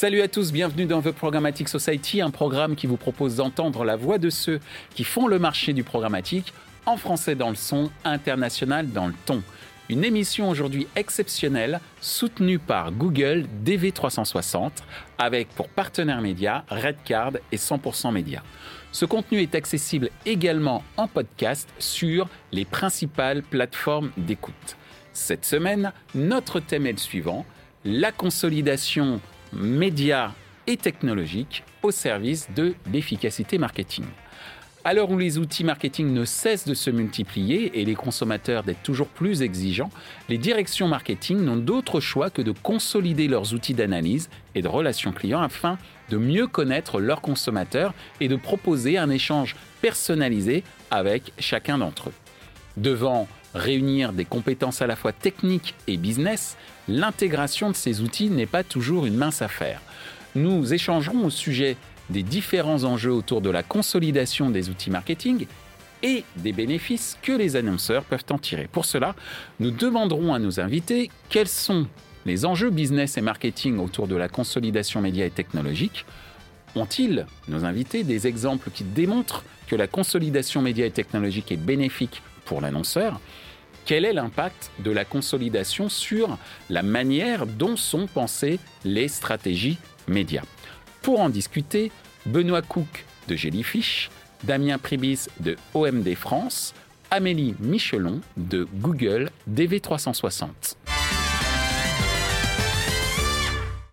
Salut à tous, bienvenue dans The Programmatic Society, un programme qui vous propose d'entendre la voix de ceux qui font le marché du programmatique, en français dans le son, international dans le ton. Une émission aujourd'hui exceptionnelle, soutenue par Google DV360, avec pour partenaires médias Redcard et 100% Média. Ce contenu est accessible également en podcast sur les principales plateformes d'écoute. Cette semaine, notre thème est le suivant, la consolidation média et technologique au service de l'efficacité marketing. À l'heure où les outils marketing ne cessent de se multiplier et les consommateurs d'être toujours plus exigeants, les directions marketing n'ont d'autre choix que de consolider leurs outils d'analyse et de relations clients afin de mieux connaître leurs consommateurs et de proposer un échange personnalisé avec chacun d'entre eux. Devant réunir des compétences à la fois techniques et business, l'intégration de ces outils n'est pas toujours une mince affaire. Nous échangerons au sujet des différents enjeux autour de la consolidation des outils marketing et des bénéfices que les annonceurs peuvent en tirer. Pour cela, nous demanderons à nos invités quels sont les enjeux business et marketing autour de la consolidation média et technologique. Ont-ils, nos invités, des exemples qui démontrent que la consolidation média et technologique est bénéfique pour l'annonceur? Quel est l'impact de la consolidation sur la manière dont sont pensées les stratégies médias? Pour en discuter, Benoît Cook de Jellyfish, Damien Pribis de OMD France, Amélie Michelon de Google DV360.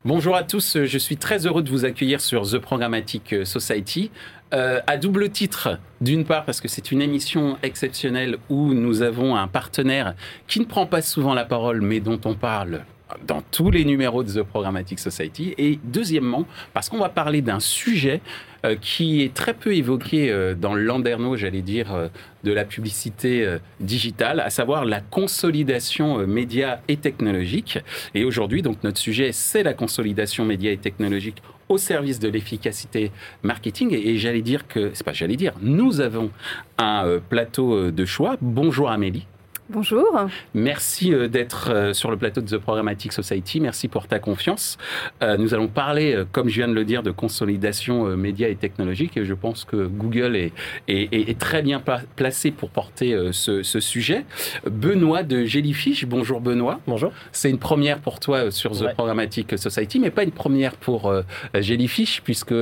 Bonjour à tous, je suis très heureux de vous accueillir sur The Programmatic Society. Euh, à double titre, d'une part parce que c'est une émission exceptionnelle où nous avons un partenaire qui ne prend pas souvent la parole mais dont on parle dans tous les numéros de The Programmatic Society. Et deuxièmement, parce qu'on va parler d'un sujet euh, qui est très peu évoqué euh, dans le j'allais dire, de la publicité digitale, à savoir la consolidation média et technologique. Et aujourd'hui, donc, notre sujet, c'est la consolidation média et technologique au service de l'efficacité marketing. Et, j'allais dire que, c'est pas j'allais dire, nous avons un plateau de choix. Bonjour Amélie. Bonjour. Merci euh, d'être euh, sur le plateau de The Programmatic Society. Merci pour ta confiance. Euh, nous allons parler, comme je viens de le dire, de consolidation média et technologique. Et je pense que Google est, est, très bien placé pour porter ce, sujet. Benoît de Jellyfish. Bonjour Benoît. Bonjour. C'est une première pour toi sur The Programmatic Society, mais pas une première pour Jellyfish, puisque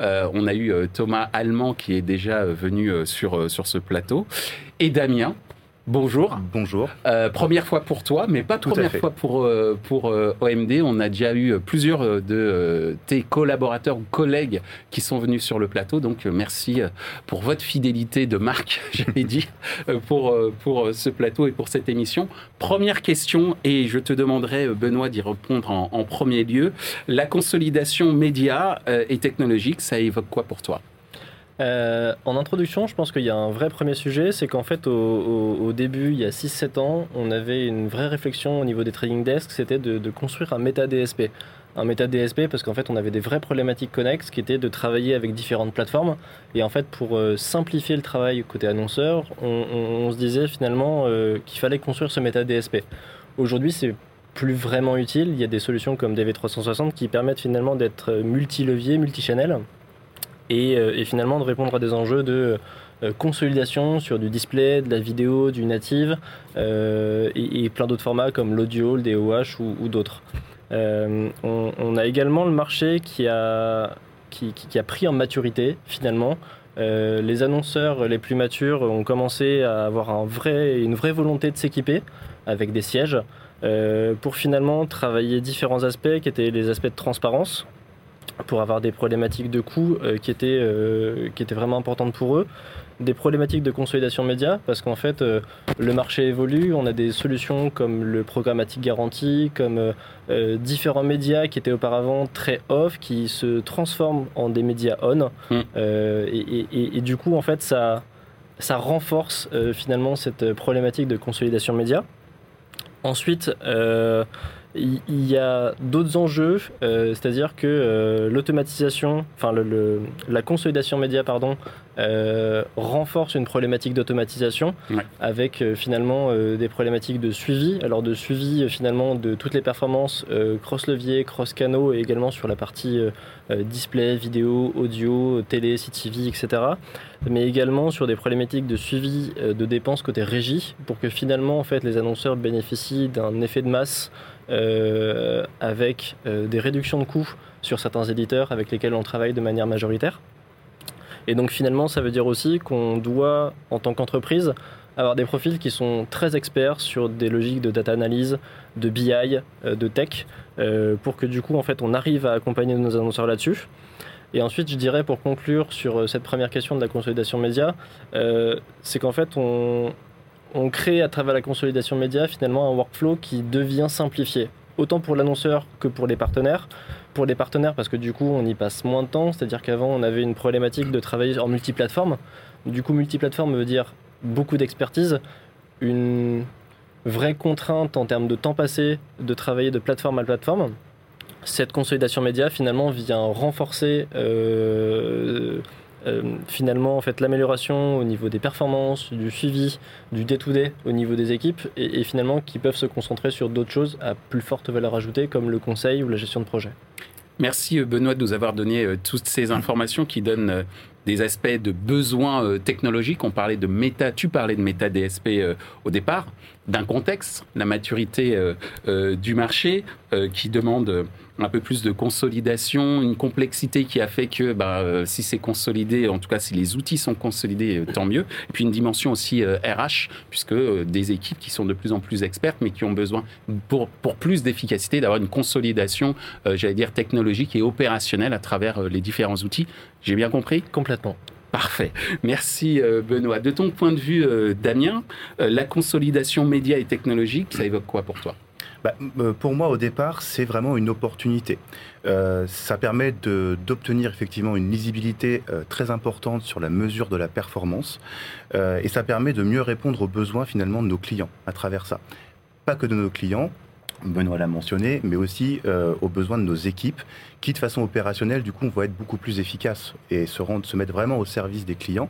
on a eu Thomas Allemand qui est déjà venu sur, sur ce plateau. Et Damien, Bonjour. Bonjour. Euh, première fois pour toi, mais pas première fois pour, euh, pour euh, OMD. On a déjà eu plusieurs de tes collaborateurs ou collègues qui sont venus sur le plateau. Donc merci pour votre fidélité de marque, j'avais dit, pour, pour ce plateau et pour cette émission. Première question, et je te demanderai, Benoît, d'y répondre en, en, premier lieu. La consolidation média et technologique, ça évoque quoi pour toi? Euh, en introduction, je pense qu'il y a un vrai premier sujet, c'est qu'en fait, au, début, il y a 6-7 ans, on avait une vraie réflexion au niveau des trading desks, c'était de, construire un méta DSP. Un méta DSP parce qu'en fait, on avait des vraies problématiques connexes qui étaient de travailler avec différentes plateformes. Et en fait, pour euh, simplifier le travail côté annonceur, on, se disait finalement euh, qu'il fallait construire ce méta DSP. Aujourd'hui, c'est plus vraiment utile. Il y a des solutions comme DV360 qui permettent finalement d'être multi-levier, multi-channel euh, et, finalement de répondre à des enjeux de euh, consolidation sur du display, de la vidéo, du native euh, et, plein d'autres formats comme l'audio, le DOH ou, d'autres. On, a également le marché qui a, qui, a pris en maturité finalement. les annonceurs les plus matures ont commencé à avoir une vraie volonté de s'équiper avec des sièges pour finalement travailler différents aspects qui étaient les aspects de transparence, pour avoir des problématiques de coûts euh, qui, étaient, euh, qui étaient vraiment importantes pour eux, des problématiques de consolidation média, parce qu'en fait, euh, le marché évolue, on a des solutions comme le programmatique garanti, comme différents médias qui étaient auparavant très off, qui se transforment en des médias on, mm. et, et, du coup, en fait, ça, ça renforce finalement cette problématique de consolidation média. Ensuite, il y a d'autres enjeux, euh, c'est-à-dire que euh, l'automatisation, enfin le, la consolidation média, pardon, euh, renforce une problématique d'automatisation avec finalement des problématiques de suivi. Alors de suivi finalement de toutes les performances cross-levier, cross-canaux et également sur la partie display, vidéo, audio, télé, CTV, etc. Mais également sur des problématiques de suivi de dépenses côté régie pour que finalement en fait les annonceurs bénéficient d'un effet de masse avec des réductions de coûts sur certains éditeurs avec lesquels on travaille de manière majoritaire. Et donc finalement, ça veut dire aussi qu'on doit, en tant qu'entreprise, avoir des profils qui sont très experts sur des logiques de data analyse, de BI, euh, de tech, euh, pour que du coup, en fait, on arrive à accompagner nos annonceurs là-dessus. Et ensuite, je dirais pour conclure sur euh, cette première question de la consolidation média, c'est qu'en fait, on, on crée à travers la consolidation média finalement un workflow qui devient simplifié, autant pour l'annonceur que pour les partenaires pour les partenaires parce que du coup on y passe moins de temps, c'est-à-dire qu'avant on avait une problématique de travailler en multiplateforme. Du coup multiplateforme veut dire beaucoup d'expertise, une vraie contrainte en termes de temps passé de travailler de plateforme à plateforme. Cette consolidation média finalement vient renforcer euh, euh, finalement en fait l'amélioration au niveau des performances, du suivi, du day-to-day au niveau des équipes et, finalement qui peuvent se concentrer sur d'autres choses à plus forte valeur ajoutée comme le conseil ou la gestion de projet. Merci euh, Benoît de nous avoir donné euh, toutes ces informations qui donnent des aspects de besoins technologiques. On parlait de méta, tu parlais de méta DSP au départ, d'un contexte, la maturité du marché qui demande un peu plus de consolidation, une complexité qui a fait que bah, euh, si c'est consolidé, en tout cas si les outils sont consolidés, euh, tant mieux. Et puis une dimension aussi RH, euh, puisque des équipes qui sont de plus en plus expertes, mais qui ont besoin, pour, pour plus d'efficacité, d'avoir une consolidation, j'allais dire, technologique et opérationnelle à travers les différents outils. J'ai bien compris? Complètement. Parfait. Merci Benoît. De ton point de vue, Damien, la consolidation média et technologique, ça évoque quoi pour toi? Bah, euh, Pour moi, au départ, c'est vraiment une opportunité. Euh, ça permet d'obtenir effectivement une lisibilité euh, très importante sur la mesure de la performance et ça permet de mieux répondre aux besoins finalement de nos clients à travers ça. Pas que de nos clients, Benoît l'a mentionné, mais aussi euh, aux besoins de nos équipes, qui de façon opérationnelle, du coup, vont être beaucoup plus efficaces et se, rendre, se mettre vraiment au service des clients,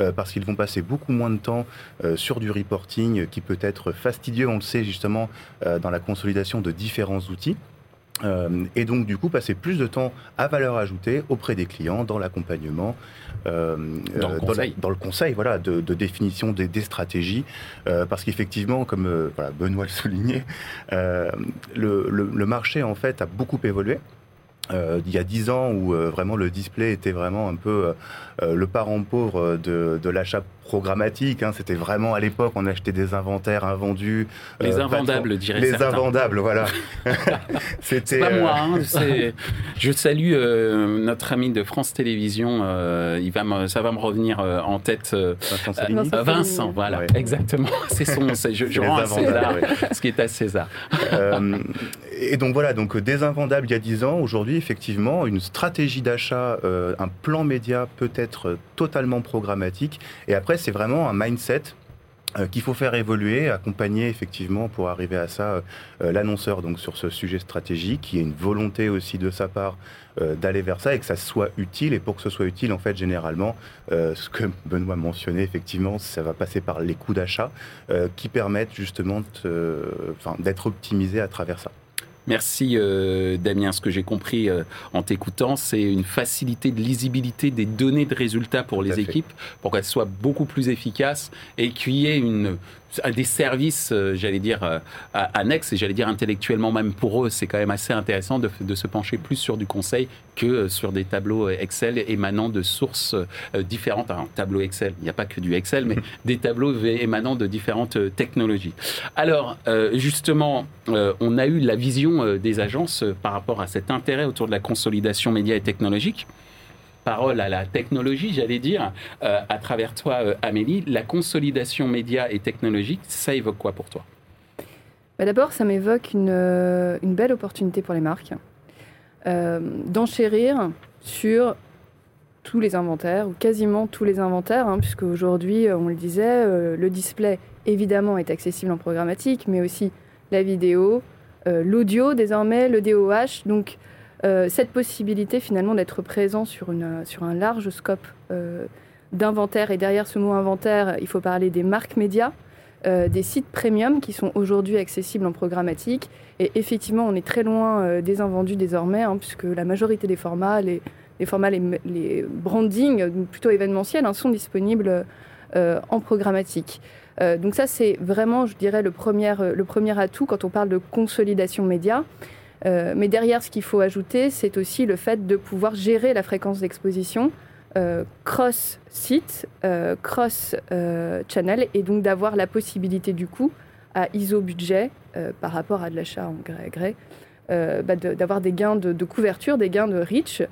euh, parce qu'ils vont passer beaucoup moins de temps euh, sur du reporting qui peut être fastidieux, on le sait justement, dans la consolidation de différents outils. Euh, et donc, du coup, passer plus de temps à valeur ajoutée auprès des clients, dans l'accompagnement, euh, dans, le conseil. Dans, le conseil, voilà, de, définition des, stratégies, euh, parce qu'effectivement, comme voilà, Benoît le soulignait, le, le, marché en fait a beaucoup évolué. il y a dix ans où vraiment le display était vraiment un peu le parent pauvre de, de l'achat programmatique. Hein. C'était vraiment à l'époque, on achetait des inventaires invendus. Les euh, invendables, dirais Les invendables, voilà. C'était. pas moi. Hein, euh, je salue euh, notre ami de France Télévisions. il va ça va me revenir en tête. Vincent, Vincent voilà, exactement. C'est son. Je, je rends à César ce qui est à César. et donc voilà, donc des invendables il y a 10 ans. Aujourd'hui, effectivement, une stratégie d'achat, un plan média peut être totalement programmatique. Et après, c'est vraiment un mindset euh, qu'il faut faire évoluer, accompagner effectivement pour arriver à ça euh, euh, l'annonceur donc sur ce sujet stratégique, qui y ait une volonté aussi de sa part d'aller vers ça et que ça soit utile. Et pour que ce soit utile, en fait, généralement, ce que Benoît mentionnait, effectivement, ça va passer par les coûts d'achat qui permettent justement d'être optimisés à travers ça. Merci euh, Damien. Ce que j'ai compris euh, en t'écoutant, c'est une facilité de lisibilité des données de résultats pour les équipes, pour qu'elles soient beaucoup plus efficaces et qu'il y ait une des services, euh, j'allais dire, euh, annexes, et j'allais dire intellectuellement même pour eux, c'est quand même assez intéressant de, se pencher plus sur du conseil que euh, sur des tableaux Excel émanant de sources différentes. Un tableau Excel, il n'y a pas que du Excel, mais des tableaux émanant de différentes technologies. Alors, justement, on a eu la vision des agences par rapport à cet intérêt autour de la consolidation média et technologique parole à la technologie, j'allais dire, euh, à travers toi, euh, Amélie, la consolidation média et technologique, ça évoque quoi pour toi? Bah, D'abord, ça m'évoque une, euh, une, belle opportunité pour les marques d'enchérir sur tous les inventaires, ou quasiment tous les inventaires, hein, puisque aujourd'hui, on le disait, le display, évidemment, est accessible en programmatique, mais aussi la vidéo, l'audio désormais, le DOH. Donc, cette possibilité finalement d'être présent sur, sur un large scope euh, d'inventaire. Et derrière ce mot inventaire, il faut parler des marques médias, des sites premium qui sont aujourd'hui accessibles en programmatique. Et effectivement, on est très loin des invendus désormais, hein, puisque la majorité des formats, les, formats, les, brandings plutôt événementiels, hein, sont disponibles en programmatique. Euh, donc ça, c'est vraiment, je dirais, le premier, euh, le premier atout quand on parle de consolidation média. Euh, mais derrière, ce qu'il faut ajouter, c'est aussi le fait de pouvoir gérer la fréquence d'exposition cross-site, cross-channel, et donc d'avoir la possibilité du coup, à ISO budget, par rapport à de l'achat en gré à gré, bah, d'avoir des gains de, couverture, des gains de reach,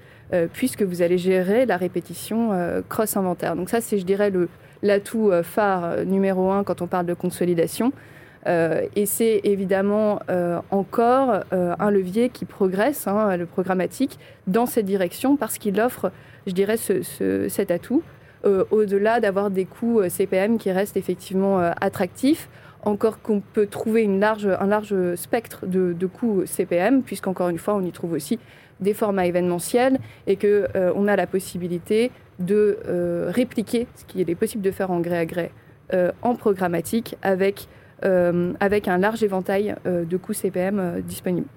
puisque vous allez gérer la répétition cross-inventaire. Donc ça, c'est, je dirais, l'atout euh, phare euh, numéro un quand on parle de consolidation. Euh, et c'est évidemment encore un levier qui progresse, hein, le programmatique, dans cette direction parce qu'il offre, je dirais, cet atout, au-delà d'avoir des coûts CPM qui restent effectivement attractifs, encore qu'on peut trouver large, un large spectre de, coûts CPM, puisqu'encore une fois, on y trouve aussi des formats événementiels et qu'on on a la possibilité de euh, répliquer ce qu'il est possible de faire en gré à gré euh, en programmatique avec, euh, avec un large éventail de coûts CPM disponibles.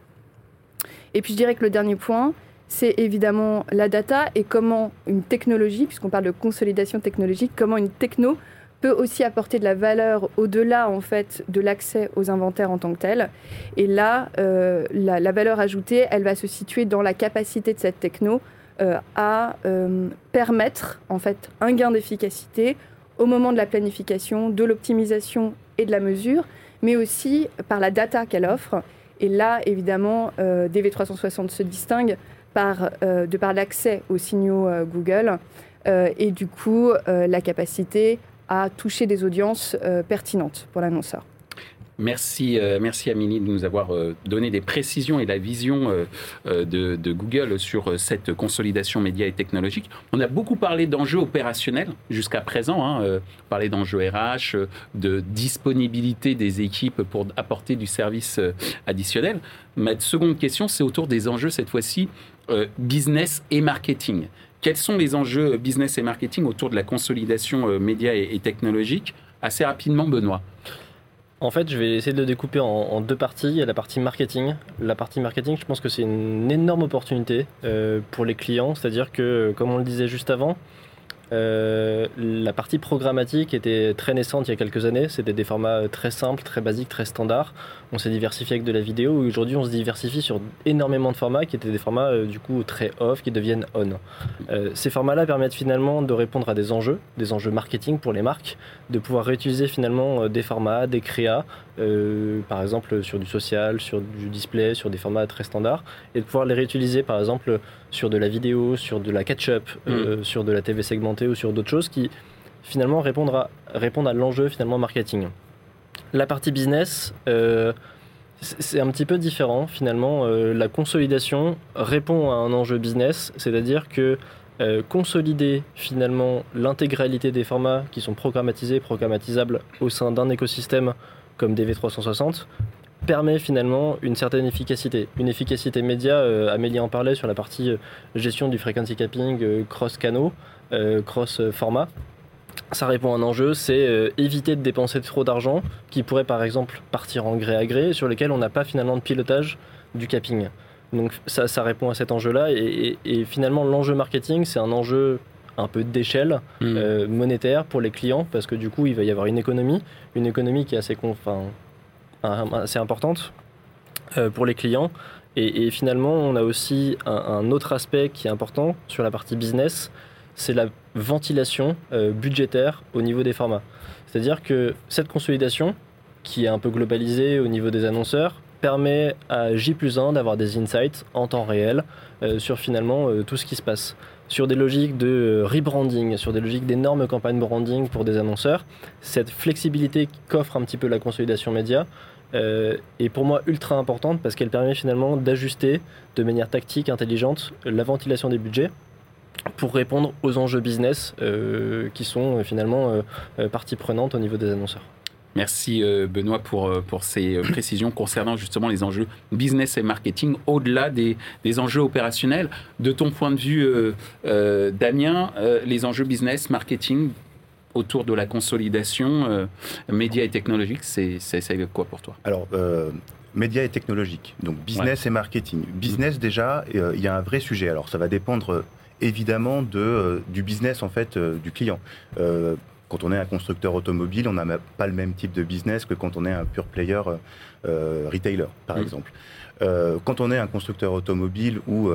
Et puis je dirais que le dernier point, c'est évidemment la data et comment une technologie, puisqu'on parle de consolidation technologique, comment une techno peut aussi apporter de la valeur au-delà en fait de l'accès aux inventaires en tant que tel. Et là, la, valeur ajoutée, elle va se situer dans la capacité de cette techno euh, à euh, permettre en fait un gain d'efficacité au moment de la planification, de l'optimisation et de la mesure, mais aussi par la data qu'elle offre. Et là, évidemment, euh, DV360 se distingue par, de par l'accès aux signaux Google et du coup la capacité à toucher des audiences pertinentes pour l'annonceur. Merci, euh, merci Amélie de nous avoir euh, donné des précisions et la vision euh, de, Google sur cette consolidation média et technologique. On a beaucoup parlé d'enjeux opérationnels jusqu'à présent, hein, parlé d'enjeux RH, de disponibilité des équipes pour apporter du service additionnel. Ma seconde question, c'est autour des enjeux cette fois-ci business et marketing. Quels sont les enjeux business et marketing autour de la consolidation média et technologique? Assez rapidement, Benoît. En fait, je vais essayer de le découper en, deux parties. Il y a la partie marketing. La partie marketing, je pense que c'est une énorme opportunité euh, pour les clients. C'est-à-dire que, comme on le disait juste avant, euh, la partie programmatique était très naissante il y a quelques années. C'était des formats très simples, très basiques, très standards. On s'est diversifié avec de la vidéo. Aujourd'hui, on se diversifie sur énormément de formats qui étaient des formats euh, du coup très off, qui deviennent on. Euh, ces formats-là permettent finalement de répondre à des enjeux, des enjeux marketing pour les marques, de pouvoir réutiliser finalement des formats, des créas, par exemple sur du social, sur du display, sur des formats très standards, et de pouvoir les réutiliser par exemple sur de la vidéo, sur de la catch-up, mm. sur de la TV segmentée ou sur d'autres choses qui finalement répondent à, répondent à l'enjeu finalement marketing. La partie business, euh, c'est un petit peu différent finalement. Euh, la consolidation répond à un enjeu business, c'est-à-dire que euh, consolider finalement l'intégralité des formats qui sont programmatisés, programmatisables au sein d'un écosystème comme DV360 permet finalement une certaine efficacité. Une efficacité média, Amélie en parlait sur la partie gestion du frequency capping cross-canaux. Euh, cross-format. Ça répond à un enjeu, c'est euh, éviter de dépenser trop d'argent qui pourrait par exemple partir en gré à gré sur lequel on n'a pas finalement de pilotage du capping. Donc ça, ça répond à cet enjeu-là et, finalement l'enjeu marketing c'est un enjeu un peu d'échelle mmh. euh, monétaire pour les clients parce que du coup il va y avoir une économie, une économie qui est assez, enfin, assez importante pour les clients et, finalement on a aussi un, autre aspect qui est important sur la partie business, c'est la ventilation euh, budgétaire au niveau des formats. C'est-à-dire que cette consolidation, qui est un peu globalisée au niveau des annonceurs, permet à J 1 d'avoir des insights en temps réel euh, sur finalement euh, tout ce qui se passe. Sur des logiques de rebranding, sur des logiques d'énormes campagnes branding pour des annonceurs, cette flexibilité qu'offre un petit peu la consolidation média est pour moi ultra importante parce qu'elle permet finalement d'ajuster de manière tactique, intelligente, la ventilation des budgets pour répondre aux enjeux business euh, qui sont euh, finalement euh, partie prenante au niveau des annonceurs. Merci Benoît pour, pour ces précisions concernant justement les enjeux business et marketing au-delà des, des, enjeux opérationnels. De ton point de vue, Damien, les enjeux business, marketing autour de la consolidation médias et technologiques, c'est quoi pour toi? Alors, médias et technologiques, donc business et marketing. Business déjà, il y a un vrai sujet. Alors ça va dépendre évidemment de, euh, du business en fait euh, du client. Euh, quand on est un constructeur automobile, on n'a pas le même type de business que quand on est un pure player retailer, par mmh. exemple. quand on est un constructeur automobile ou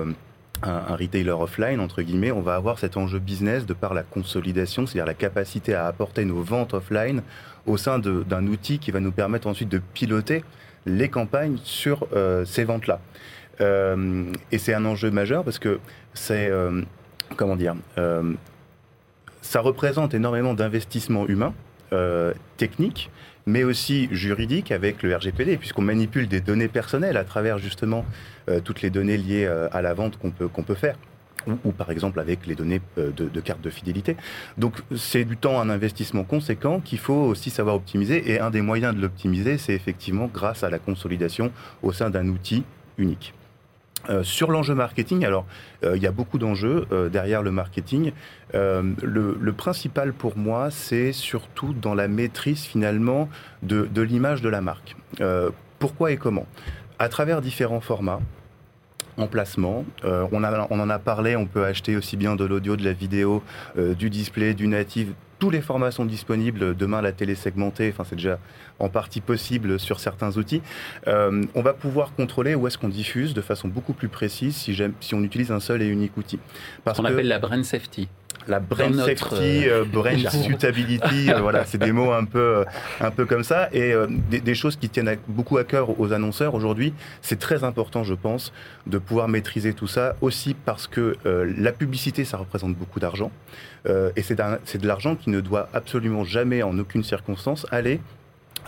un, retailer offline, entre guillemets, on va avoir cet enjeu business de par la consolidation, c'est-à-dire la capacité à apporter nos ventes offline au sein d'un outil qui va nous permettre ensuite de piloter les campagnes sur ces ventes-là. et c'est un enjeu majeur parce que c'est comment dire, euh, ça représente énormément d'investissements humains, euh, techniques, mais aussi juridiques avec le RGPD, puisqu'on manipule des données personnelles à travers justement euh, toutes les données liées à la vente qu'on peut, qu'on peut faire. Ou, par exemple avec les données de, de cartes de fidélité. Donc c'est du temps, un investissement conséquent qu'il faut aussi savoir optimiser. Et un des moyens de l'optimiser, c'est effectivement grâce à la consolidation au sein d'un outil unique. Euh, sur l'enjeu marketing, alors euh, il y a beaucoup d'enjeux euh, derrière le marketing. Le, principal pour moi, c'est surtout dans la maîtrise finalement de, l'image de la marque. pourquoi et comment? À travers différents formats, emplacement. on, on, en a parlé, on peut acheter aussi bien de l'audio, de la vidéo, du display, du native, tous les formats sont disponibles. Demain, la télé segmentée, enfin, c'est déjà en partie possible sur certains outils. Euh, on va pouvoir contrôler où est-ce qu'on diffuse de façon beaucoup plus précise si, si on utilise un seul et unique outil. Parce qu'on appelle la brand safety la brain safety, euh, brain suitability, euh, voilà, c'est des mots un peu, un peu comme ça, et des, choses qui tiennent beaucoup à cœur aux annonceurs aujourd'hui. C'est très important, je pense, de pouvoir maîtriser tout ça, aussi parce que la publicité, ça représente beaucoup d'argent, et c'est de l'argent qui ne doit absolument jamais, en aucune circonstance, aller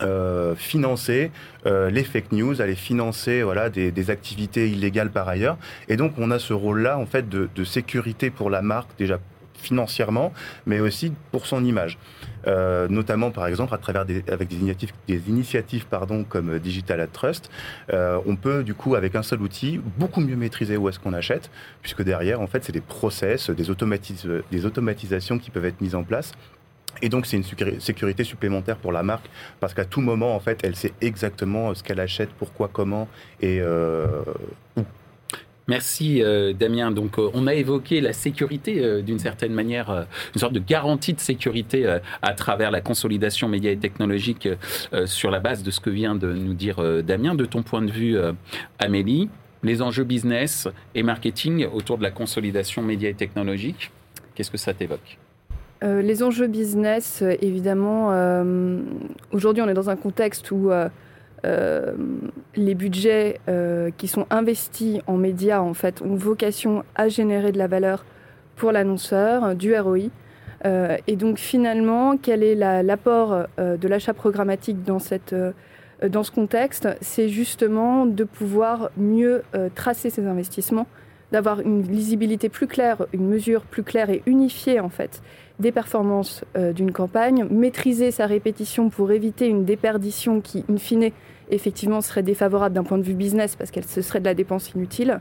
euh, financer euh, les fake news, aller financer voilà des, activités illégales par ailleurs. Et donc on a ce rôle-là en fait de, sécurité pour la marque déjà financièrement, mais aussi pour son image. Euh, notamment par exemple à travers des, avec des initiatives, des initiatives pardon, comme Digital Ad Trust, on peut du coup avec un seul outil beaucoup mieux maîtriser où est-ce qu'on achète, puisque derrière en fait c'est des process, des, des automatisations qui peuvent être mises en place et donc, c'est une sécurité supplémentaire pour la marque parce qu'à tout moment, en fait, elle sait exactement ce qu'elle achète, pourquoi, comment et euh, où. Merci euh, Damien. Donc euh, on a évoqué la sécurité d'une certaine manière, une sorte de garantie de sécurité à travers la consolidation média et technologique sur la base de ce que vient de nous dire Damien. De ton point de vue, Amélie, les enjeux business et marketing autour de la consolidation média et technologique, qu'est-ce que ça t'évoque? Euh, les enjeux business, euh, évidemment, euh, aujourd'hui on est dans un contexte où les budgets qui sont investis en médias en fait ont vocation à générer de la valeur pour l'annonceur, du ROI. et donc finalement, quel est l'apport de l'achat programmatique dans, cette, dans ce contexte? C'est justement de pouvoir mieux tracer ces investissements, d'avoir une lisibilité plus claire, une mesure plus claire et unifiée en fait des performances euh, d'une campagne, maîtriser sa répétition pour éviter une déperdition qui, in fine, effectivement serait défavorable d'un point de vue business parce qu'elle ce serait de la dépense inutile.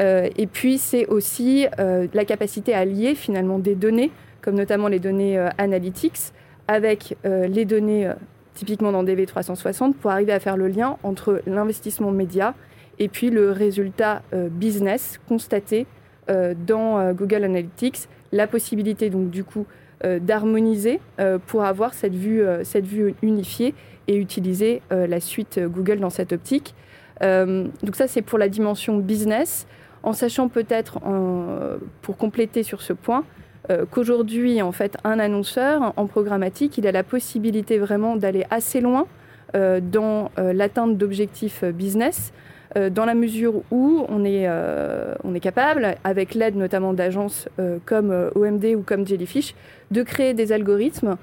Euh, et puis c'est aussi euh, la capacité à lier finalement des données, comme notamment les données analytics, avec les données typiquement dans DV360 pour arriver à faire le lien entre l'investissement média et puis le résultat business constaté dans Google Analytics la possibilité donc du coup euh, d'harmoniser euh, pour avoir cette vue, euh, cette vue unifiée et utiliser la suite Google dans cette optique. donc ça c'est pour la dimension business, en sachant peut-être pour compléter sur ce point qu'aujourd'hui en fait un annonceur en programmatique il a la possibilité vraiment d'aller assez loin dans l'atteinte d'objectifs business. Euh, dans la mesure où on est, euh, on est capable, avec l'aide notamment d'agences euh, comme OMD ou comme Jellyfish, de créer des algorithmes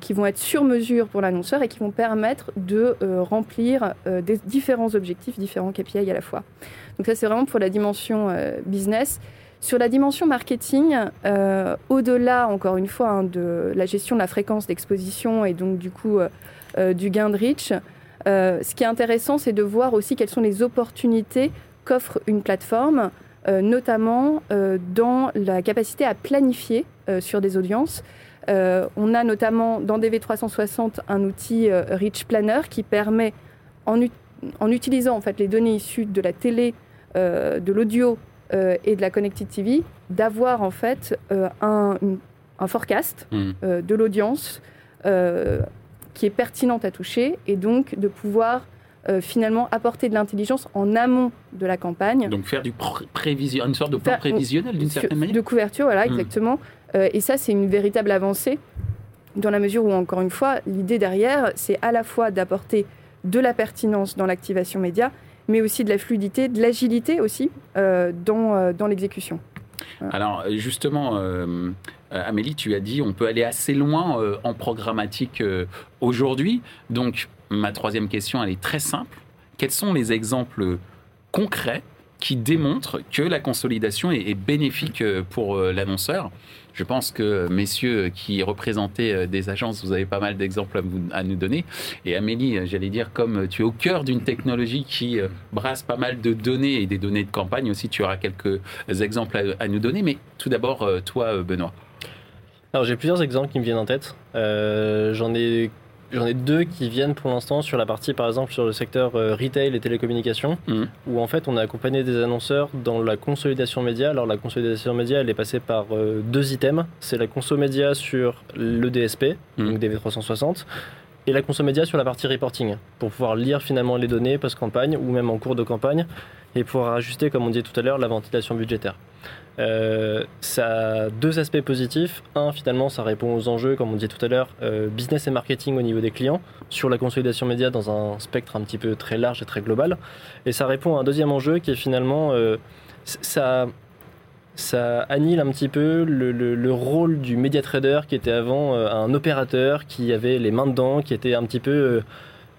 qui vont être sur mesure pour l'annonceur et qui vont permettre de remplir des différents objectifs, différents KPI à la fois. Donc ça, c'est vraiment pour la dimension business. Sur la dimension marketing, au-delà, encore une fois, hein, de la gestion de la fréquence d'exposition et donc du coup du gain de reach, ce qui est intéressant, c'est de voir aussi quelles sont les opportunités qu'offre une plateforme, notamment dans la capacité à planifier sur des audiences. on a notamment dans DV360 un outil Reach Planner qui permet, en, en utilisant en fait les données issues de la télé, euh, de l'audio euh, et de la connected TV, d'avoir en fait euh, un, un, forecast mmh. de l'audience qui est pertinente à toucher et donc de pouvoir finalement apporter de l'intelligence en amont de la campagne. Donc faire du prévision, une sorte de plan prévisionnel d'une certaine manière. De couverture, voilà, mmh. exactement. et ça, c'est une véritable avancée dans la mesure où, encore une fois, l'idée derrière, c'est à la fois d'apporter de la pertinence dans l'activation média, mais aussi de la fluidité, de l'agilité aussi euh, dans, euh, dans l'exécution. Alors justement, euh, Amélie, tu as dit on peut aller assez loin en programmatique aujourd'hui. Donc ma troisième question, elle est très simple. Quels sont les exemples concrets qui démontrent que la consolidation est bénéfique pour l'annonceur? Je pense que messieurs qui représentaient euh, des agences, vous avez pas mal d'exemples à, nous donner. Et Amélie, euh, j'allais dire, comme tu es au cœur d'une technologie qui euh, brasse pas mal de données et des données de campagne aussi, tu auras quelques exemples à, nous donner. Mais tout d'abord, toi, Benoît. Alors j'ai plusieurs exemples qui me viennent en tête. J'en ai J'en ai deux qui viennent pour l'instant sur la partie, par exemple, sur le secteur euh, retail et télécommunications, mmh. où en fait on a accompagné des annonceurs dans la consolidation média. Alors la consolidation média, elle est passée par euh, deux items. C'est la conso média sur le DSP, mmh. donc DV360, et la conso média sur la partie reporting, pour pouvoir lire finalement les données post-campagne ou même en cours de campagne, et pouvoir ajuster, comme on disait tout à l'heure, la ventilation budgétaire. Euh, ça a deux aspects positifs. Un, finalement, ça répond aux enjeux, comme on disait tout à l'heure, euh, business et marketing au niveau des clients, sur la consolidation média dans un spectre un petit peu très large et très global. Et ça répond à un deuxième enjeu qui est finalement, euh, ça, ça annule un petit peu le, le, rôle du média trader qui était avant un opérateur qui avait les mains dedans, qui était un petit peu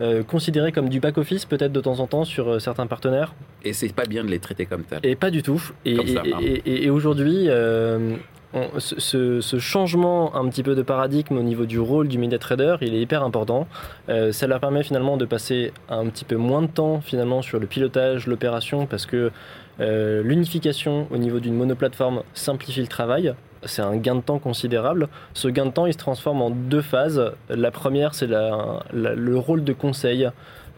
euh, considérés comme du back-office peut-être de temps en temps sur euh, certains partenaires. Et c'est pas bien de les traiter comme tel. Et pas du tout. Et, aujourd'hui, euh, ce, changement un petit peu de paradigme au niveau du rôle du media trader, il est hyper important. ça leur permet finalement de passer un petit peu moins de temps finalement sur le pilotage, l'opération, parce que l'unification au niveau d'une monoplateforme simplifie le travail c'est un gain de temps considérable. Ce gain de temps, il se transforme en deux phases. La première, c'est le rôle de conseil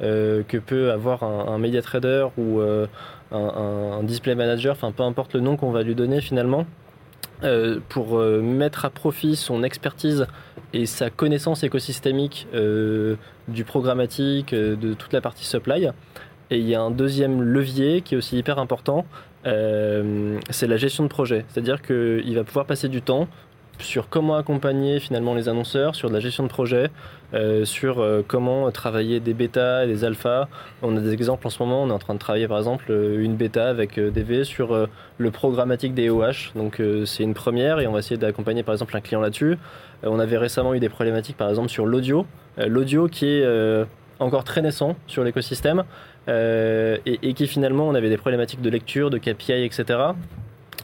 euh, que peut avoir un, media trader ou euh, un, display manager, enfin peu importe le nom qu'on va lui donner finalement, euh, pour mettre à profit son expertise et sa connaissance écosystémique du programmatique, de toute la partie supply. Et il y a un deuxième levier qui est aussi hyper important, euh, c'est la gestion de projet. C'est-à-dire qu'il va pouvoir passer du temps sur comment accompagner finalement les annonceurs, sur de la gestion de projet, euh, sur euh, comment travailler des bêtas et des alphas. On a des exemples en ce moment, on est en train de travailler par exemple une bêta avec DV sur le programmatique des OH. Donc c'est une première et on va essayer d'accompagner par exemple un client là-dessus. on avait récemment eu des problématiques par exemple sur l'audio. l'audio qui est encore très naissant sur l'écosystème euh, et, qui finalement on avait des problématiques de lecture, de KPI, etc.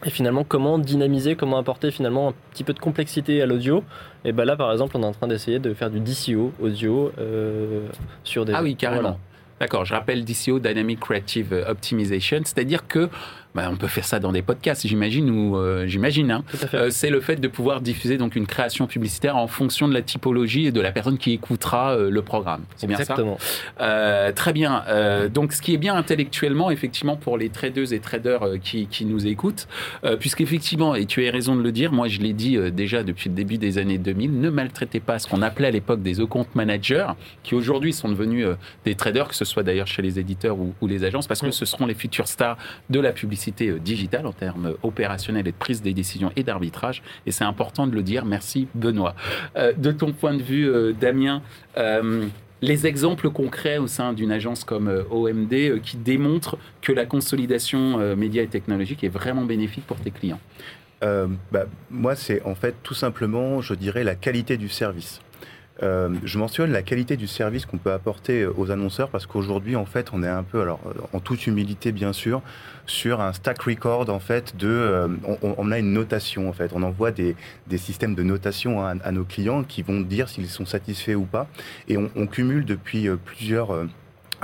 Et finalement, comment dynamiser, comment apporter finalement un petit peu de complexité à l'audio? Et ben là, par exemple, on est en train d'essayer de faire du DCO audio euh, sur des. Ah oui, carrément. D'accord, je rappelle DCO, Dynamic Creative Optimization, c'est-à-dire que bah, on peut faire ça dans des podcasts, j'imagine, ou euh, j'imagine. Hein. Euh, c'est le fait de pouvoir diffuser donc une création publicitaire en fonction de la typologie et de la personne qui écoutera euh, le programme. C'est bien ça? Très bien. donc, ce qui est bien intellectuellement, effectivement, pour les traders et traders qui, qui, nous écoutent, puisqu'effectivement, et tu as raison de le dire, moi je l'ai dit déjà depuis le début des années 2000, ne maltraitez pas ce qu'on appelait à l'époque des account managers, qui aujourd'hui sont devenus des traders, que ce soit d'ailleurs chez les éditeurs ou, ou les agences, parce que ce seront les futurs stars de la publicité euh, digitale en termes opérationnels et de prise des décisions et d'arbitrage. Et c'est important de le dire. Merci Benoît. Euh, de ton point de vue, euh, Damien, les exemples concrets au sein d'une agence comme OMD qui démontrent que la consolidation média et technologique est vraiment bénéfique pour tes clients? Bah, Moi, c'est en fait tout simplement, je dirais, la qualité du service. Euh, je mentionne la qualité du service qu'on peut apporter aux annonceurs parce qu'aujourd'hui, en fait, on est un peu, alors en toute humilité bien sûr, sur un stack record en fait de, on, a une notation en fait, on envoie des, des systèmes de notation à, nos clients qui vont dire s'ils sont satisfaits ou pas, et on cumule depuis plusieurs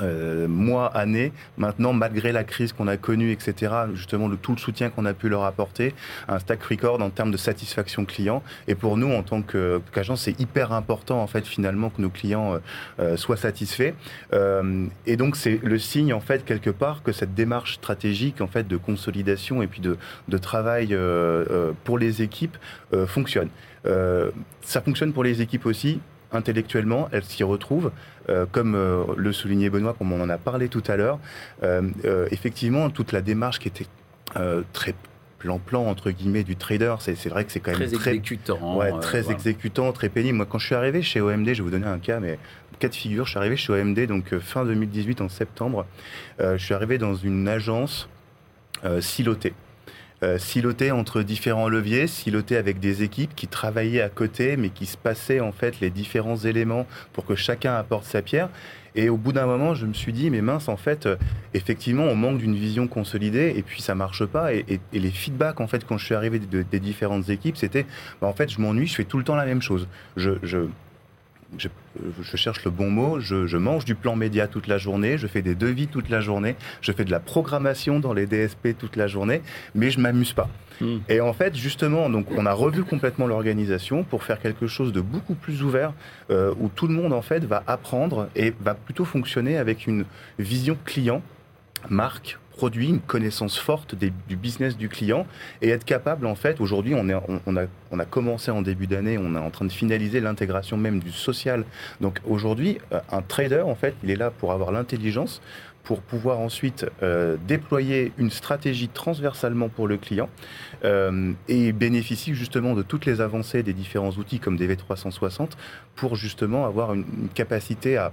euh, mois, années, maintenant, malgré la crise qu'on a connue, etc., justement, le, tout le soutien qu'on a pu leur apporter, un stack record en termes de satisfaction client. Et pour nous, en tant qu'agence, c'est hyper important, en fait, finalement, que nos clients euh, euh, soient satisfaits. et donc, c'est le signe, en fait, quelque part, que cette démarche stratégique, en fait, de consolidation et puis de, de travail pour les équipes fonctionne. ça fonctionne pour les équipes aussi intellectuellement, elles s'y retrouvent. Euh, comme euh, le soulignait Benoît, comme on en a parlé tout à l'heure, euh, effectivement, toute la démarche qui était très plan-plan entre guillemets du trader, c'est vrai que c'est quand même très, exécutant, ouais, très exécutant, très pénible. Moi, quand je suis arrivé chez OMD, je vais vous donner un cas, mais cas de figure, je suis arrivé chez OMD donc fin 2018 en septembre. je suis arrivé dans une agence silotée. Euh, siloté entre différents leviers, siloté avec des équipes qui travaillaient à côté, mais qui se passaient en fait les différents éléments pour que chacun apporte sa pierre. Et au bout d'un moment, je me suis dit, mais mince, en fait, euh, effectivement, on manque d'une vision consolidée et puis ça marche pas. Et, les feedbacks, en fait, quand je suis arrivé des différentes équipes, c'était, bah, en fait, je m'ennuie, je fais tout le temps la même chose. je, je, cherche le bon mot, je, mange du plan média toute la journée, je fais des devis toute la journée, je fais de la programmation dans les DSP toute la journée, mais je m'amuse pas. Hmm. Et en fait, justement, donc, on a revu complètement l'organisation pour faire quelque chose de beaucoup plus ouvert, euh, où tout le monde en fait va apprendre et va plutôt fonctionner avec une vision client, marque, produit, une connaissance forte du business du client et être capable, en fait, aujourd'hui, on, a, on a commencé en début d'année, on est en train de finaliser l'intégration même du social. Donc aujourd'hui, euh, un trader, en fait, il est là pour avoir l'intelligence pour pouvoir ensuite euh, déployer une stratégie transversalement pour le client euh, et bénéficie justement de toutes les avancées des différents outils comme DV360 pour justement avoir une capacité à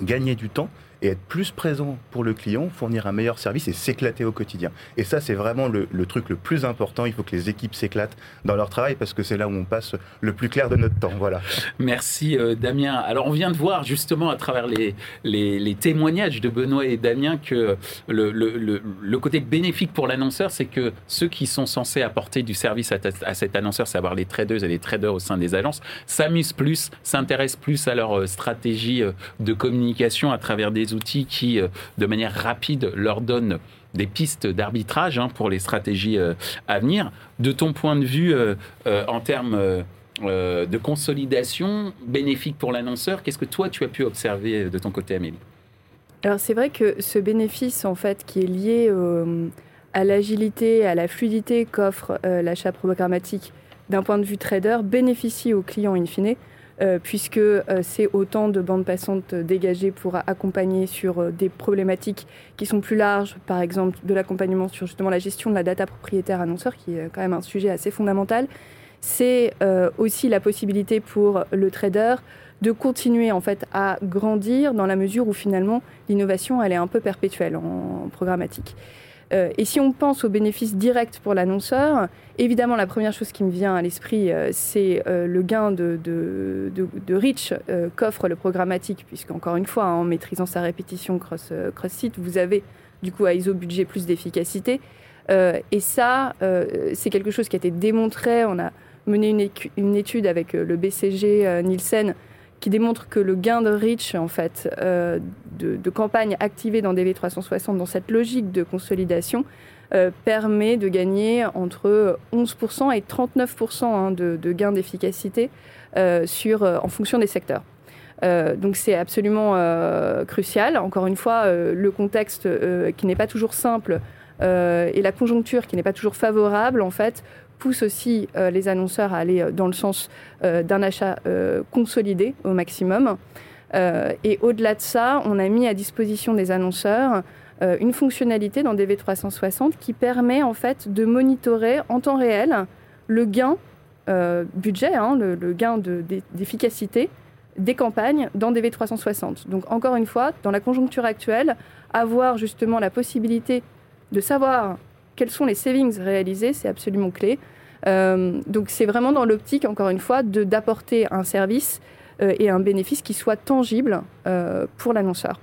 gagner du temps et être plus présent pour le client, fournir un meilleur service et s'éclater au quotidien. Et ça, c'est vraiment le, truc le plus important. Il faut que les équipes s'éclatent dans leur travail parce que c'est là où on passe le plus clair de notre temps. Voilà. Merci euh, Damien. Alors on vient de voir justement à travers les, témoignages de Benoît et Damien que le côté bénéfique pour l'annonceur, c'est que ceux qui sont censés apporter du service à, à cet annonceur, savoir les traders et les traders au sein des agences, s'amusent plus, s'intéressent plus à leur euh, stratégie euh, de communication à travers des outils qui, euh, de manière rapide, leur donnent des pistes d'arbitrage hein, pour les stratégies euh, à venir. De ton point de vue, euh, en termes de consolidation bénéfique pour l'annonceur, qu'est-ce que toi tu as pu observer de ton côté, Amélie? Alors c'est vrai que ce bénéfice en fait qui est lié à l'agilité, à la fluidité qu'offre l'achat programmatique d'un point de vue trader bénéficie aux clients in fine puisque euh, c'est autant de bandes passantes dégagées pour accompagner sur euh, des problématiques qui sont plus larges, par exemple de l'accompagnement sur justement la gestion de la data propriétaire annonceur, qui est quand même un sujet assez fondamental. C'est aussi la possibilité pour le trader de continuer en fait à grandir dans la mesure où finalement l'innovation elle est un peu perpétuelle en programmatique. Euh, et si on pense aux bénéfices directs pour l'annonceur, évidemment, la première chose qui me vient à l'esprit, euh, c'est euh, le gain de, de, reach qu'offre le programmatique, puisqu'encore une fois, en maîtrisant sa répétition cross-site, vous avez du coup à ISO budget plus d'efficacité. et ça, c'est quelque chose qui a été démontré. On a mené une étude avec le BCG Nielsen qui démontre que le gain de reach en fait euh, de, campagne activée dans DV360 dans cette logique de consolidation euh, permet de gagner entre 11% et 39% hein, de, de, gain d'efficacité euh, sur en fonction des secteurs. donc c'est absolument crucial. Encore une fois, le contexte qui n'est pas toujours simple et la conjoncture qui n'est pas toujours favorable en fait pousse aussi euh, les annonceurs à aller euh, dans le sens euh, d'un achat consolidé au maximum. et au-delà de ça, on a mis à disposition des annonceurs une fonctionnalité dans DV360 qui permet en fait de monitorer en temps réel le gain budget, hein, le, le, gain d'efficacité des campagnes dans DV360. Donc encore une fois, dans la conjoncture actuelle, avoir justement la possibilité de savoir quels sont les savings réalisés, c'est absolument clé. Euh, donc c'est vraiment dans l'optique, encore une fois, d'apporter un service et un bénéfice qui soit tangible pour l'annonceur.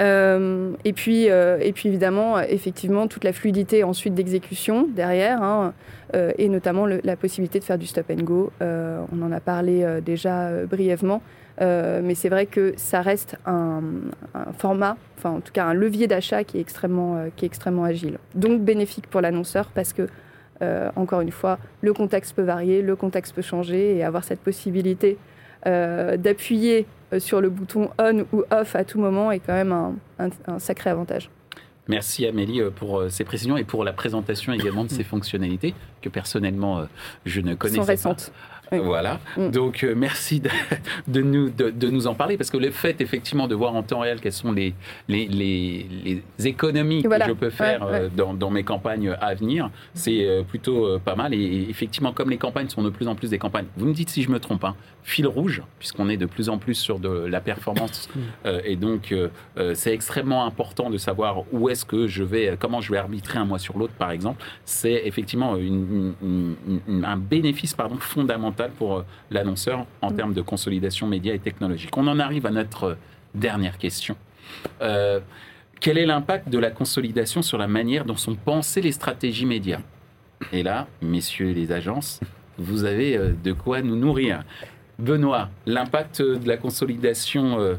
Euh, et, puis, euh, et puis évidemment, effectivement, toute la fluidité ensuite d'exécution derrière, hein, euh, et notamment la possibilité de faire du stop and go. on en a parlé déjà brièvement, mais c'est vrai que ça reste un, format, enfin en tout cas un levier d'achat qui, est extrêmement, qui est extrêmement agile. Donc bénéfique pour l'annonceur parce que, encore une fois, le contexte peut varier, le contexte peut changer, et avoir cette possibilité d'appuyer euh, sur le bouton on ou off à tout moment est quand même un, sacré avantage. Merci Amélie euh, pour euh, ces précisions et pour la présentation également de ces fonctionnalités que personnellement je ne connaissais pas. Voilà. Mm. Donc, euh, merci de, nous, de, nous en parler parce que le fait, effectivement, de voir en temps réel quelles sont les, les, les, économies que je peux faire euh, Dans, dans, mes campagnes à venir, c'est euh, plutôt pas mal. Et, effectivement, comme les campagnes sont de plus en plus des campagnes, vous me dites si je me trompe, hein, fil rouge, puisqu'on est de plus en plus sur de la performance. Mm. et donc, c'est extrêmement important de savoir où est-ce que je vais, comment je vais arbitrer un mois sur l'autre, par exemple. C'est effectivement un bénéfice pardon, fondamental pour euh, l'annonceur en termes de consolidation média et technologique. On en arrive à notre euh, dernière question. Euh, quel est l'impact de la consolidation sur la manière dont sont pensées les stratégies médias? Et là, messieurs les agences, vous avez de quoi nous nourrir. Benoît, l'impact de la consolidation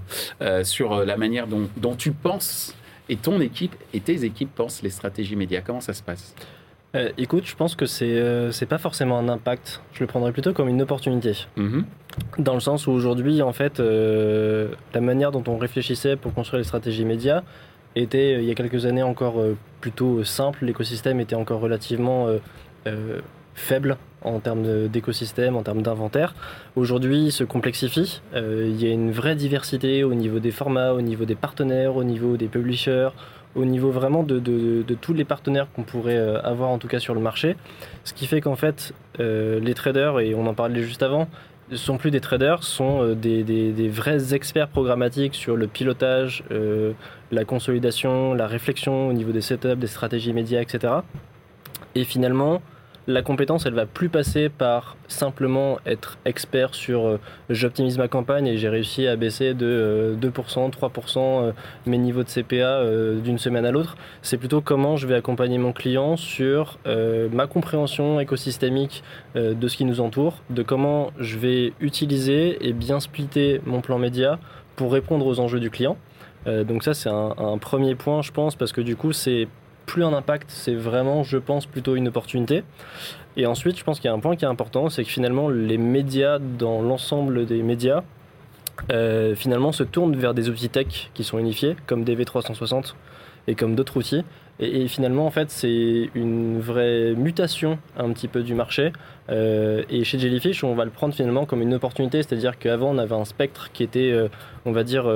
sur la manière dont, dont, tu penses et ton équipe et tes équipes pensent les stratégies médias, comment ça se passe? Euh, écoute, je pense que c'est euh, c'est pas forcément un impact. Je le prendrais plutôt comme une opportunité. Mhm. Dans le sens où aujourd'hui, en fait, euh, la manière dont on réfléchissait pour construire les stratégies médias était, il y a quelques années, encore plutôt simple. L'écosystème était encore relativement faible en termes d'écosystème, en termes d'inventaire. Aujourd'hui, il se complexifie. il y a une vraie diversité au niveau des formats, au niveau des partenaires, au niveau des publishers, au niveau vraiment de, tous les partenaires qu'on pourrait euh, avoir en tout cas sur le marché. Ce qui fait qu'en fait, euh, les traders, et on en parlait juste avant, sont plus des traders, sont euh, des, vrais experts programmatiques sur le pilotage, la consolidation, la réflexion au niveau des setups, des stratégies médias, etc. Et finalement, la compétence, elle va plus passer par simplement être expert sur euh, j'optimise ma campagne et j'ai réussi à baisser de 2%, euh, 3% euh, mes niveaux de CPA d'une semaine à l'autre. C'est plutôt comment je vais accompagner mon client sur ma compréhension écosystémique de ce qui nous entoure, de comment je vais utiliser et bien splitter mon plan média pour répondre aux enjeux du client. donc ça c'est un, un, premier point je pense parce que du coup c'est plus un impact, c'est vraiment, je pense, plutôt une opportunité. Et ensuite, je pense qu'il y a un point qui est important, c'est que finalement, les médias, dans l'ensemble des médias, euh, finalement se tournent vers des outils tech qui sont unifiés, comme DV360 et comme d'autres outils. Et, finalement, en fait, c'est une vraie mutation un petit peu du marché. Euh, et chez Jellyfish, on va le prendre finalement comme une opportunité, c'est-à-dire qu'avant, on avait un spectre qui était, euh, on va dire,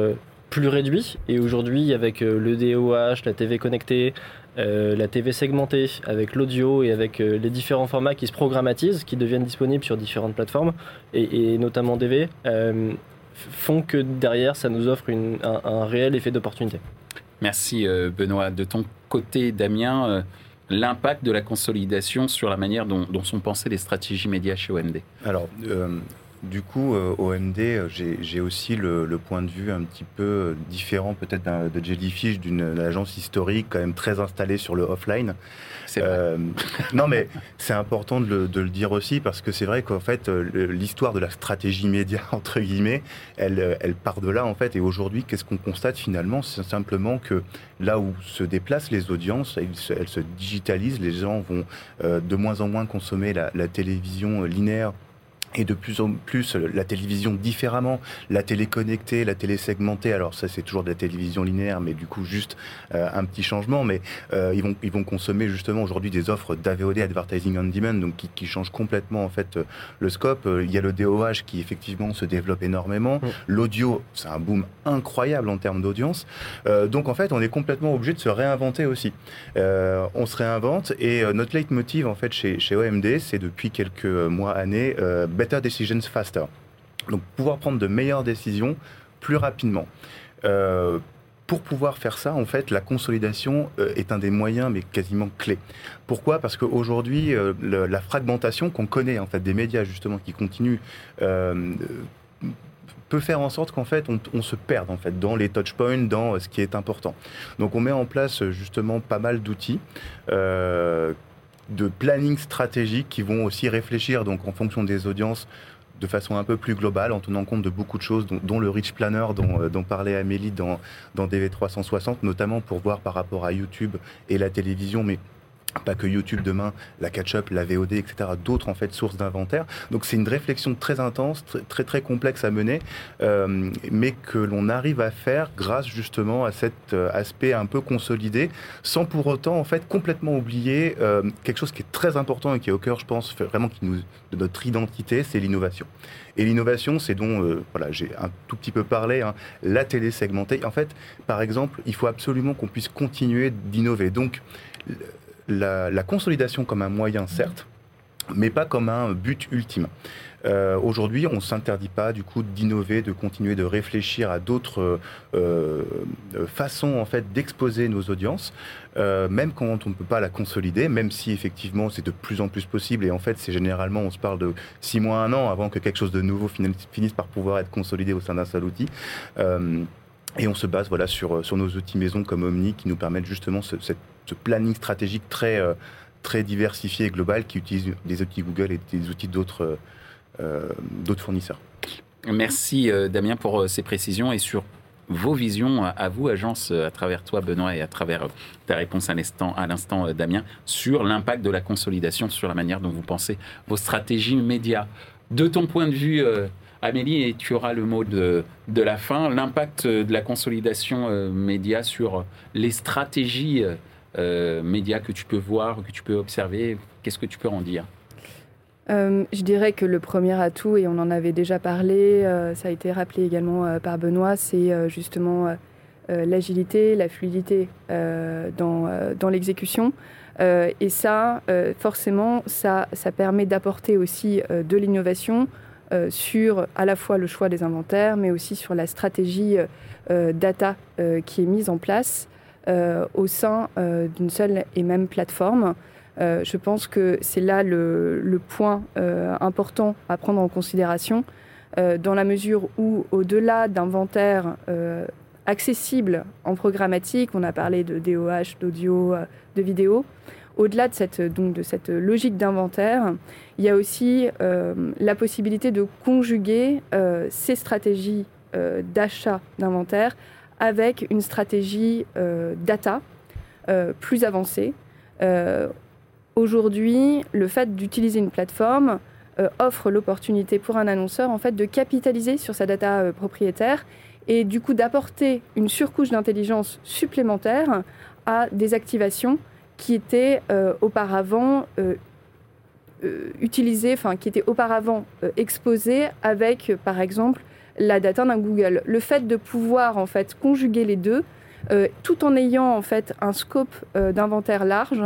plus réduit. Et aujourd'hui, avec le DOH, la TV connectée, euh, la TV segmentée avec l'audio et avec euh, les différents formats qui se programmatisent, qui deviennent disponibles sur différentes plateformes, et, notamment DV, euh, font que derrière, ça nous offre un, réel effet d'opportunité. Merci Benoît. De ton côté, Damien, l'impact de la consolidation sur la manière dont, dont, sont pensées les stratégies médias chez OMD Alors, du coup, euh, au MD, euh, j'ai aussi le, point de vue un petit peu euh, différent peut-être de Jellyfish, d'une agence historique quand même très installée sur le offline. Euh, non, mais c'est important de le, dire aussi parce que c'est vrai qu'en fait, l'histoire de la stratégie média, entre guillemets, elle, elle part de là en fait. Et aujourd'hui, qu'est-ce qu'on constate finalement? C'est simplement que là où se déplacent les audiences, elles, se digitalisent, les gens vont de moins en moins consommer la télévision linéaire et de plus en plus la télévision différemment, la télé connectée, la télé segmentée. Alors ça c'est toujours de la télévision linéaire, mais du coup juste euh, un petit changement. Mais euh, ils vont ils vont consommer justement aujourd'hui des offres d'AVOD, Advertising on Demand, donc qui, qui changent complètement en fait euh, le scope. Il y a le DOH qui effectivement se développe énormément. L'audio c'est un boom incroyable en termes d'audience. donc en fait on est complètement obligé de se réinventer aussi. on se réinvente et notre leitmotiv en fait chez chez OMD c'est depuis quelques mois années better decisions faster. Donc pouvoir prendre de meilleures décisions plus rapidement. Euh, pour pouvoir faire ça, en fait, la consolidation est un des moyens, mais quasiment clés. Pourquoi? Parce qu'aujourd'hui, la fragmentation qu'on connaît en fait des médias justement qui continuent peut faire en sorte qu'en fait on, se perde en fait dans les touchpoints, dans ce qui est important. Donc on met en place justement pas mal d'outils. Euh, de planning stratégique qui vont aussi réfléchir donc en fonction des audiences de façon un peu plus globale, en tenant compte de beaucoup de choses, dont, le Rich Planner dont, euh, dont, parlait Amélie dans, dans DV360, notamment pour voir par rapport à YouTube et la télévision, mais pas que YouTube demain, la catch-up, la VOD, etc., d'autres en fait sources d'inventaire. Donc c'est une réflexion très intense, très très, complexe à mener, euh, mais que l'on arrive à faire grâce justement à cet euh, aspect un peu consolidé, sans pour autant en fait complètement oublier euh, quelque chose qui est très important et qui est au cœur, je pense, vraiment qui nous, de notre identité, c'est l'innovation. Et l'innovation, c'est dont, voilà, j'ai un tout petit peu parlé, hein, la télé segmentée. En fait, par exemple, il faut absolument qu'on puisse continuer d'innover. Donc la, consolidation comme un moyen, certes, mais pas comme un but ultime. Euh, aujourd'hui, on ne s'interdit pas du coup d'innover, de continuer de réfléchir à d'autres euh, façons en fait d'exposer nos audiences, euh, même quand on ne peut pas la consolider, même si effectivement c'est de plus en plus possible. Et en fait, c'est généralement, on se parle de six mois, un an avant que quelque chose de nouveau finisse par pouvoir être consolidé au sein d'un seul outil. et on se base voilà sur, sur nos outils maison comme Omni qui nous permettent justement cette ce planning stratégique très, euh, très diversifié et global qui utilise des outils Google et des outils d'autres euh, d'autres fournisseurs. Merci euh, Damien pour ces précisions et sur vos visions à vous, agence, à travers toi, Benoît, et à travers ta réponse à l'instant, Damien, sur l'impact de la consolidation, sur la manière dont vous pensez vos stratégies médias. De ton point de vue, Amélie, et tu auras le mot de, de la fin, l'impact de la consolidation média sur les stratégies euh, médias que tu peux voir, que tu peux observer Qu'est-ce que tu peux en dire euh, je dirais que le premier atout, et on en avait déjà parlé, euh, ça a été rappelé également par Benoît, c'est justement l'agilité, la fluidité dans, dans l'exécution. et ça, forcément, ça, ça permet d'apporter aussi de l'innovation sur à la fois le choix des inventaires, mais aussi sur la stratégie data qui est mise en place. Euh, au sein euh, d'une seule et même plateforme. Euh, je pense que c'est là le, point important à prendre en considération, dans la mesure où, au-delà d'inventaires accessibles en programmatique, on a parlé de DOH, d'audio, de vidéo, au-delà de cette, donc, de cette logique d'inventaire, il y a aussi la possibilité de conjuguer ces stratégies d'achat d'inventaire avec une stratégie euh, data euh, plus avancée. Euh, aujourd'hui, le fait d'utiliser une plateforme offre l'opportunité pour un annonceur en fait de capitaliser sur sa data propriétaire et du coup d'apporter une surcouche d'intelligence supplémentaire à des activations qui étaient auparavant utilisées, enfin qui étaient auparavant exposées avec par exemple la data d'un Google. Le fait de pouvoir en fait conjuguer les deux, euh, tout en ayant en fait un scope euh, d'inventaire large,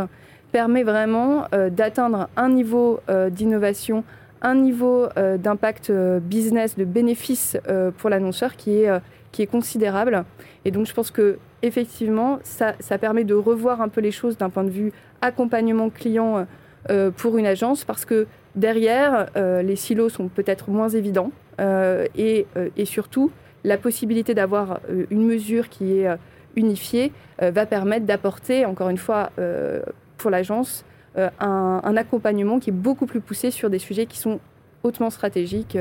permet vraiment euh, d'atteindre un niveau d'innovation, un niveau d'impact business, de bénéfice pour l'annonceur qui est qui est considérable. Et donc je pense que effectivement, ça, ça permet de revoir un peu les choses d'un point de vue accompagnement client pour une agence, parce que derrière, les silos sont peut-être moins évidents. Euh, et, euh, et, surtout, la possibilité d'avoir euh, une mesure qui est unifiée va permettre d'apporter, encore une fois, pour l'agence, un, accompagnement qui est beaucoup plus poussé sur des sujets qui sont hautement stratégiques,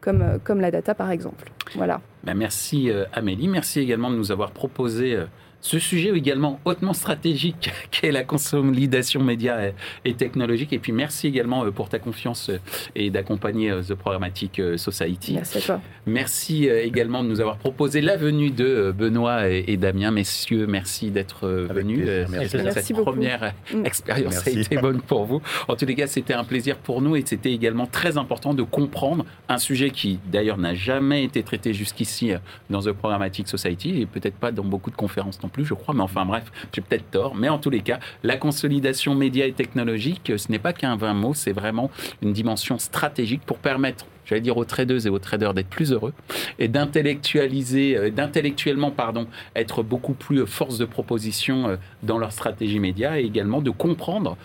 comme, comme la data par exemple. Voilà. Ben merci Amélie, merci également de nous avoir proposé ce sujet également hautement stratégique qu'est la consolidation média et, technologique. Et puis merci également euh, pour ta confiance euh, et d'accompagner euh, The Programmatic Society. Merci à toi. Merci également de nous avoir proposé la venue de Benoît et, Damien. Messieurs, merci d'être venus. Merci. Cette première mm. expérience a été bonne pour vous. En tous les cas, c'était un plaisir pour nous et c'était également très important de comprendre un sujet qui d'ailleurs n'a jamais été traité jusqu'ici dans The Programmatic Society et peut-être pas dans beaucoup de conférences plus, je crois, mais enfin bref, j'ai peut-être tort. Mais en tous les cas, la consolidation média et technologique, ce n'est pas qu'un vain mot, c'est vraiment une dimension stratégique pour permettre j'allais dire aux traders et aux traders d'être plus heureux et d'intellectualiser, euh, d'intellectuellement, pardon, être beaucoup plus force de proposition dans leur stratégie média et également de comprendre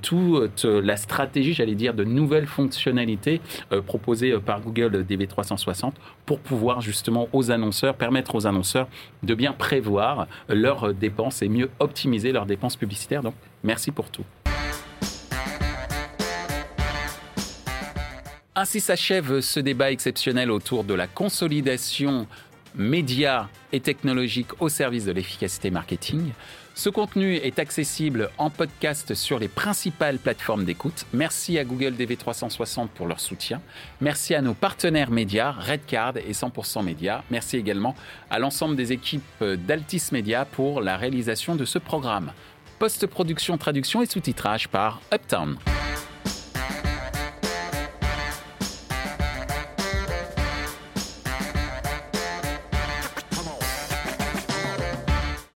toute la stratégie, j'allais dire, de nouvelles fonctionnalités proposées par Google DV360 pour pouvoir justement aux annonceurs, permettre aux annonceurs de bien prévoir leurs dépenses et mieux optimiser leurs dépenses publicitaires. Donc, merci pour tout. Ainsi s'achève ce débat exceptionnel autour de la consolidation média et technologique au service de l'efficacité marketing. Ce contenu est accessible en podcast sur les principales plateformes d'écoute. Merci à Google DV360 pour leur soutien. Merci à nos partenaires médias, Redcard et 100% Média. Merci également à l'ensemble des équipes d'Altis Media pour la réalisation de ce programme. Post-production, traduction et sous-titrage par Uptown.